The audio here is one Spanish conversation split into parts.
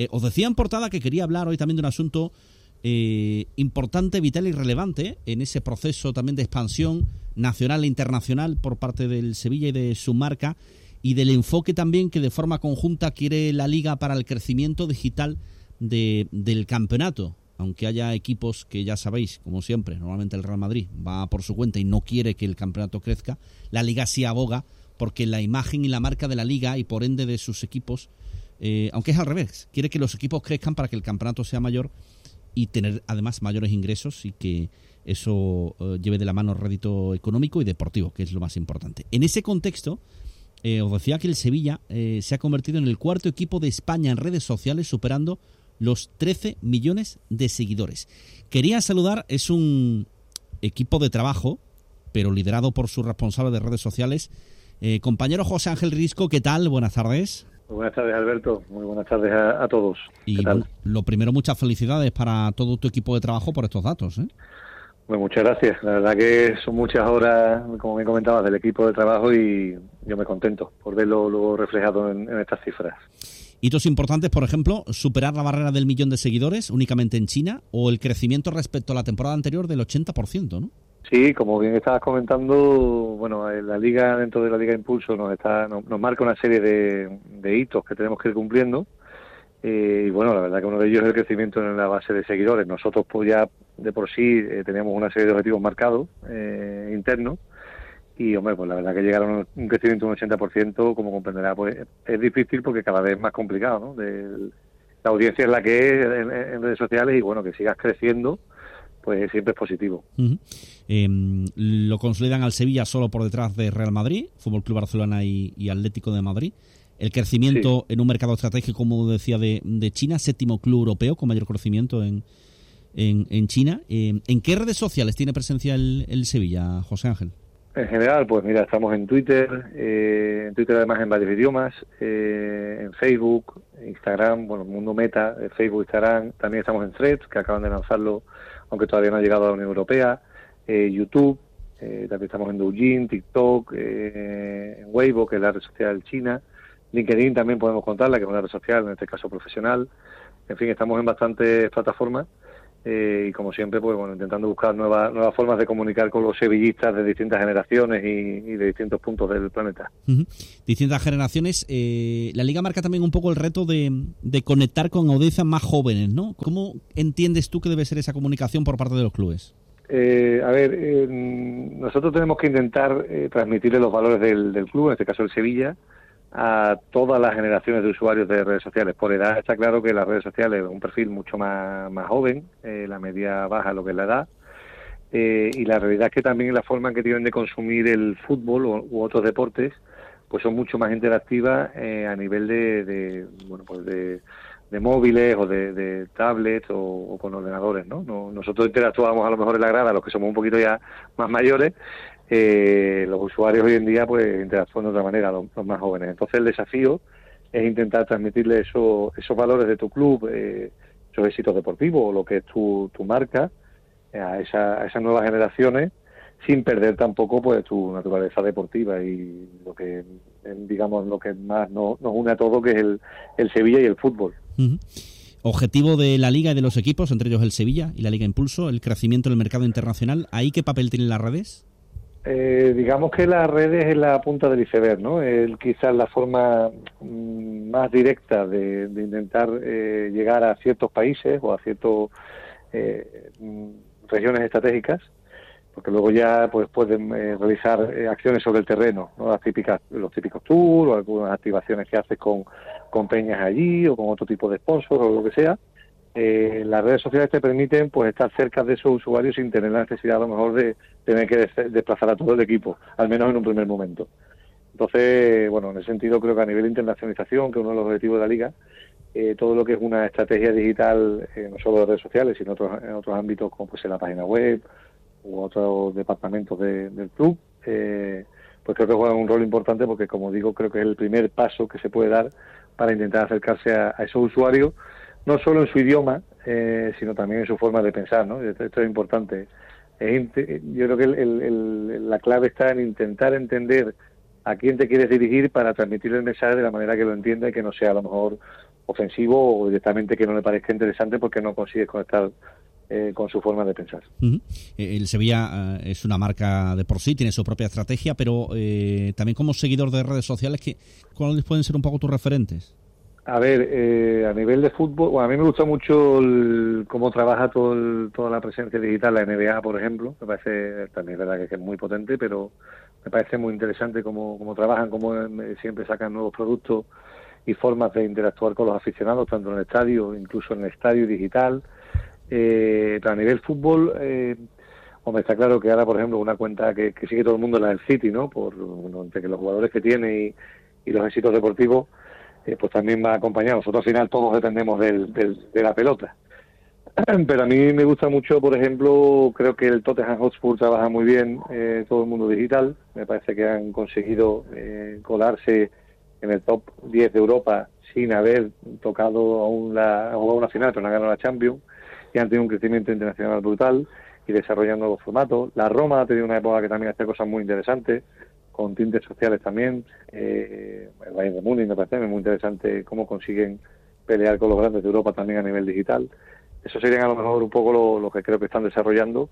Eh, os decía en portada que quería hablar hoy también de un asunto eh, importante, vital y relevante en ese proceso también de expansión nacional e internacional por parte del Sevilla y de su marca y del enfoque también que de forma conjunta quiere la liga para el crecimiento digital de, del campeonato. Aunque haya equipos que ya sabéis, como siempre, normalmente el Real Madrid va por su cuenta y no quiere que el campeonato crezca, la liga sí aboga porque la imagen y la marca de la liga y por ende de sus equipos, eh, aunque es al revés, quiere que los equipos crezcan para que el campeonato sea mayor y tener además mayores ingresos y que eso eh, lleve de la mano rédito económico y deportivo, que es lo más importante. En ese contexto, eh, os decía que el Sevilla se ha convertido en el cuarto equipo de España en redes sociales, superando los 13 millones de seguidores. Quería saludar, es un equipo de trabajo, pero liderado por su responsable de redes sociales, compañero José Ángel Risco, ¿qué tal? Buenas tardes. Buenas tardes, Alberto. Muy buenas tardes a, todos. Y lo primero, muchas felicidades para todo tu equipo de trabajo por estos datos. ¿eh? Pues muchas gracias. La verdad que son muchas horas, como me comentabas, del equipo de trabajo y yo me contento por verlo luego reflejado en, estas cifras. Hitos importantes, por ejemplo, superar la barrera del millón de seguidores únicamente en China o el crecimiento respecto a la temporada anterior del 80%, ¿no? Sí, como bien estabas comentando, bueno, la liga dentro de la liga Impulso nos está nos, marca una serie de, de hitos que tenemos que ir cumpliendo eh, y bueno, la verdad que uno de ellos es el crecimiento en la base de seguidores. Nosotros pues ya de por sí eh, teníamos una serie de objetivos marcados eh, internos y hombre, pues la verdad que llegar a un crecimiento de un 80%, como comprenderá, pues es difícil porque cada vez es más complicado, ¿no? la audiencia es la que es en, redes sociales y bueno, que sigas creciendo, pues siempre es positivo. Em, lo consolidan al Sevilla solo por detrás de Real Madrid, Fútbol Club Barcelona y Atlético de Madrid el crecimiento en un mercado estratégico, como decía, de, China, séptimo club europeo con mayor crecimiento en, en, China. Eh, ¿En qué redes sociales tiene presencia el, Sevilla, José Ángel? En general, pues mira, estamos en Twitter, eh, en Twitter además en varios idiomas, eh, en Facebook, Instagram, bueno, Mundo Meta, Facebook, Instagram, también estamos en Threads, que acaban de lanzarlo, aunque todavía no ha llegado a la Unión Europea, YouTube, también estamos en Douyin, TikTok, en Weibo, que es la red social china, LinkedIn también podemos contarla, que es una red social, en este caso profesional. En fin, estamos en bastantes plataformas eh, y como siempre, pues bueno, intentando buscar nuevas, nuevas formas de comunicar con los sevillistas de distintas generaciones y, de distintos puntos del planeta. Distintas generaciones. Eh, la Liga marca también un poco el reto de, conectar con audiencias más jóvenes, ¿no? ¿Cómo entiendes tú que debe ser esa comunicación por parte de los clubes? Eh, a ver, nosotros tenemos que intentar transmitirle los valores del, del club, en este caso el Sevilla, a todas las generaciones de usuarios de redes sociales. Por edad está claro que las redes sociales es un perfil mucho más, más joven, eh, la media baja lo que es la edad, eh, y la realidad es que también la forma que tienen de consumir el fútbol u, otros deportes, pues son mucho más interactivas eh, a nivel de, bueno, pues de, móviles o de, tablets o, con ordenadores, ¿no? Nosotros interactuamos a lo mejor en la grada, los que somos un poquito ya más mayores, eh, los usuarios hoy en día pues interactúan de otra manera, los, más jóvenes. Entonces el desafío es intentar transmitirle eso, esos valores de tu club, eh, esos éxitos deportivos o lo que es tu, tu marca a, esa, a esas nuevas generaciones sin perder tampoco pues tu naturaleza deportiva y lo que digamos lo que más nos, une a todo que es el, el Sevilla y el fútbol. Objetivo de la liga y de los equipos, entre ellos el Sevilla y la Liga Impulso, el crecimiento del mercado internacional. ¿Ahí qué papel tienen las redes? Eh, digamos que las redes es la punta del iceberg, ¿no? El, quizás la forma mm, más directa de, intentar eh, llegar a ciertos países o a ciertas eh, mm, regiones estratégicas, porque luego ya pues pueden eh, realizar acciones sobre el terreno, ¿no? Las típicas, los típicos tours o algunas activaciones que haces con, con peñas allí o con otro tipo de sponsors o lo que sea eh, las redes sociales te permiten pues estar cerca de esos usuarios sin tener la necesidad a lo mejor de tener que desplazar a todo el equipo, al menos en un primer momento. Entonces, bueno, en ese sentido creo que a nivel de internacionalización, que es uno de los objetivos de la liga, eh, todo lo que es una estrategia digital, eh, no solo de redes sociales, sino otros, en otros ámbitos como pues en la página web u otros departamentos del club, eh, pues creo que juegan un rol importante porque, como digo, creo que es el primer paso que se puede dar para intentar acercarse a esos usuarios no solo en su idioma, eh, sino también en su forma de pensar, ¿no? Esto, es importante. yo creo que la clave está en intentar entender a quién te quieres dirigir para transmitir el mensaje de la manera que lo entienda y que no sea a lo mejor ofensivo o directamente que no le parezca interesante porque no consigues conectar eh, con su forma de pensar. Eh, el Sevilla eh, es una marca de por sí, tiene su propia estrategia, pero también como seguidor de redes sociales, ¿cuáles pueden ser un poco tus referentes? A ver, a nivel de fútbol, a mí me gusta mucho cómo trabaja todo toda la presencia digital, la NBA, por ejemplo. Me parece, también es verdad que es muy potente, pero me parece muy interesante cómo, cómo trabajan, cómo siempre sacan nuevos productos y formas de interactuar con los aficionados, tanto en el estadio, incluso en el estadio digital. Eh, a nivel fútbol, eh, hombre, está claro que ahora, por ejemplo, una cuenta que, sigue todo el mundo es la del City, ¿no? Por, entre que los jugadores que tiene y, los éxitos deportivos, eh, pues también va acompañado. Nosotros al final todos dependemos del, de la pelota. Pero a mí me gusta mucho, por ejemplo, creo que el Tottenham Hotspur trabaja muy bien eh, todo el mundo digital. Me parece que han conseguido eh, colarse en el top 10 de Europa sin haber tocado aún la, jugado una final, pero no han ganado la Champions y han tenido un crecimiento internacional brutal y desarrollando nuevos formatos. La Roma ha tenido una época que también hace cosas muy interesantes, con tintes sociales también. Eh, el Bayern de Múnich me parece muy interesante cómo consiguen pelear con los grandes de Europa también a nivel digital. Eso serían a lo mejor un poco lo, que creo que están desarrollando.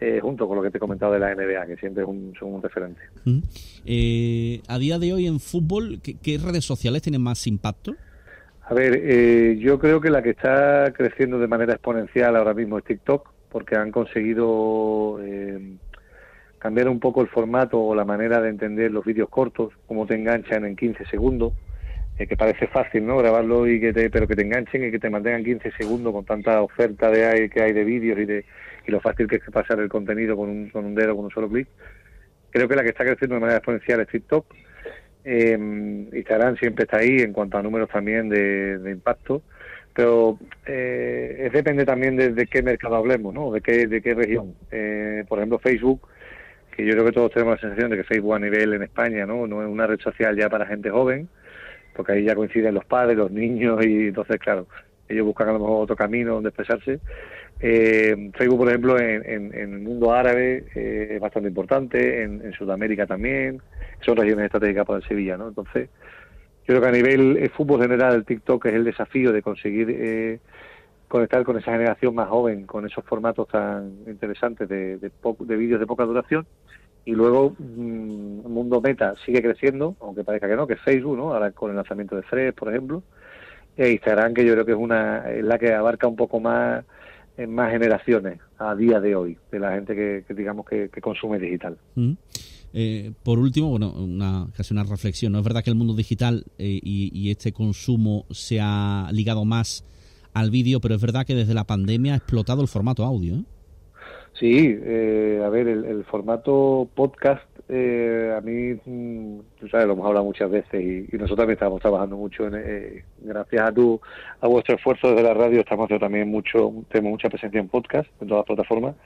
Eh, junto con lo que te he comentado de la NBA, que siempre es un, son un referente. Eh, a día de hoy en fútbol, ¿qué, redes sociales tienen más impacto? A ver, eh, yo creo que la que está creciendo de manera exponencial ahora mismo es TikTok, porque han conseguido eh, cambiar un poco el formato o la manera de entender los vídeos cortos, cómo te enganchan en 15 segundos, eh, que parece fácil, ¿no? Grabarlo y que te, pero que te enganchen y que te mantengan 15 segundos con tanta oferta de que hay de vídeos y de y lo fácil que es pasar el contenido con un, con un dedo, con un solo clic. Creo que la que está creciendo de manera exponencial es TikTok eh, Instagram siempre está ahí en cuanto a números también de, impacto, pero eh, depende también de, qué mercado hablemos, ¿no? De qué, de qué región. Eh, por ejemplo, Facebook, que yo creo que todos tenemos la sensación de que Facebook a nivel en España, ¿no? No es una red social ya para gente joven, porque ahí ya coinciden los padres, los niños, y entonces, claro, ellos buscan a lo mejor otro camino donde expresarse. Eh, Facebook, por ejemplo, en, el mundo árabe eh, es bastante importante, en, Sudamérica también, son regiones estratégicas para Sevilla, ¿no? Entonces, yo creo que a nivel eh, fútbol general, el TikTok es el desafío de conseguir eh, conectar con esa generación más joven, con esos formatos tan interesantes de, de, vídeos de poca duración. Y luego, mm, el mundo meta sigue creciendo, aunque parezca que no, que es Facebook, ¿no? Ahora con el lanzamiento de Fred, por ejemplo. E Instagram, que yo creo que es una es la que abarca un poco más en más generaciones a día de hoy de la gente que, digamos que, consume digital. Mm. Eh, por último, bueno, una, casi una reflexión. ¿No es verdad que el mundo digital eh, y, este consumo se ha ligado más al vídeo, pero es verdad que desde la pandemia ha explotado el formato audio? ¿eh? Sí, a ver, el, formato podcast eh, a mí, mm, tú sabes, lo hemos hablado muchas veces y, nosotros también estamos trabajando mucho en, eh, gracias a tu, a vuestro esfuerzo desde la radio, estamos haciendo también mucho, tenemos mucha presencia en podcast, en todas las plataformas.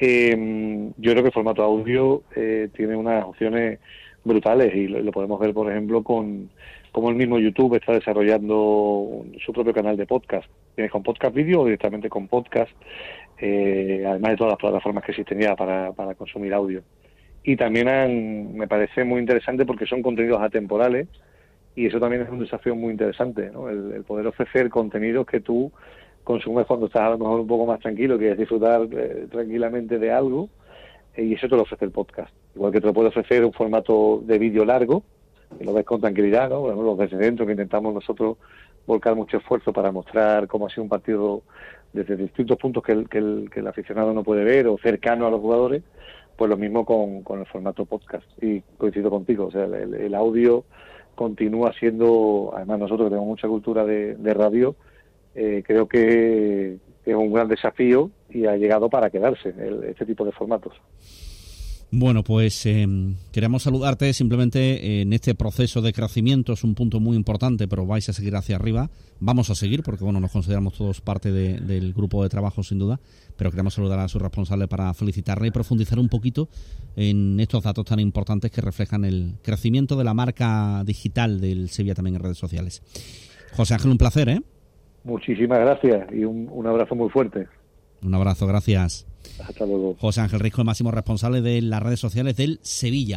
Eh, yo creo que el formato audio eh, tiene unas opciones brutales y lo, podemos ver, por ejemplo, con cómo el mismo YouTube está desarrollando su propio canal de podcast. Tienes con podcast vídeo o directamente con podcast, eh, además de todas las plataformas que existen ya para, para consumir audio y también me parece muy interesante porque son contenidos atemporales y eso también es un desafío muy interesante, ¿no? el, poder ofrecer contenidos que tú consumes cuando estás a lo mejor un poco más tranquilo, quieres disfrutar eh, tranquilamente de algo eh, y eso te lo ofrece el podcast. Igual que te lo puede ofrecer un formato de vídeo largo, lo ves con tranquilidad, ¿no? Bueno, los desde dentro que intentamos nosotros volcar mucho esfuerzo para mostrar cómo ha sido un partido desde distintos puntos que el, que el, el aficionado no puede ver o cercano a los jugadores pues lo mismo con, con el formato podcast. Y coincido contigo, o sea, el, audio continúa siendo, además nosotros que tenemos mucha cultura de, radio, eh, creo que es un gran desafío y ha llegado para quedarse este tipo de formatos. Bueno, pues eh, queremos saludarte simplemente en este proceso de crecimiento, es un punto muy importante, pero vais a seguir hacia arriba. Vamos a seguir porque bueno, nos consideramos todos parte del grupo de trabajo sin duda, pero queremos saludar a su responsable para felicitarle y profundizar un poquito en estos datos tan importantes que reflejan el crecimiento de la marca digital del Sevilla también en redes sociales. José Ángel, un placer, ¿eh? Muchísimas gracias y un, un abrazo muy fuerte. Un abrazo, gracias. Hasta luego. José Ángel Risco, el máximo responsable de las redes sociales del Sevilla.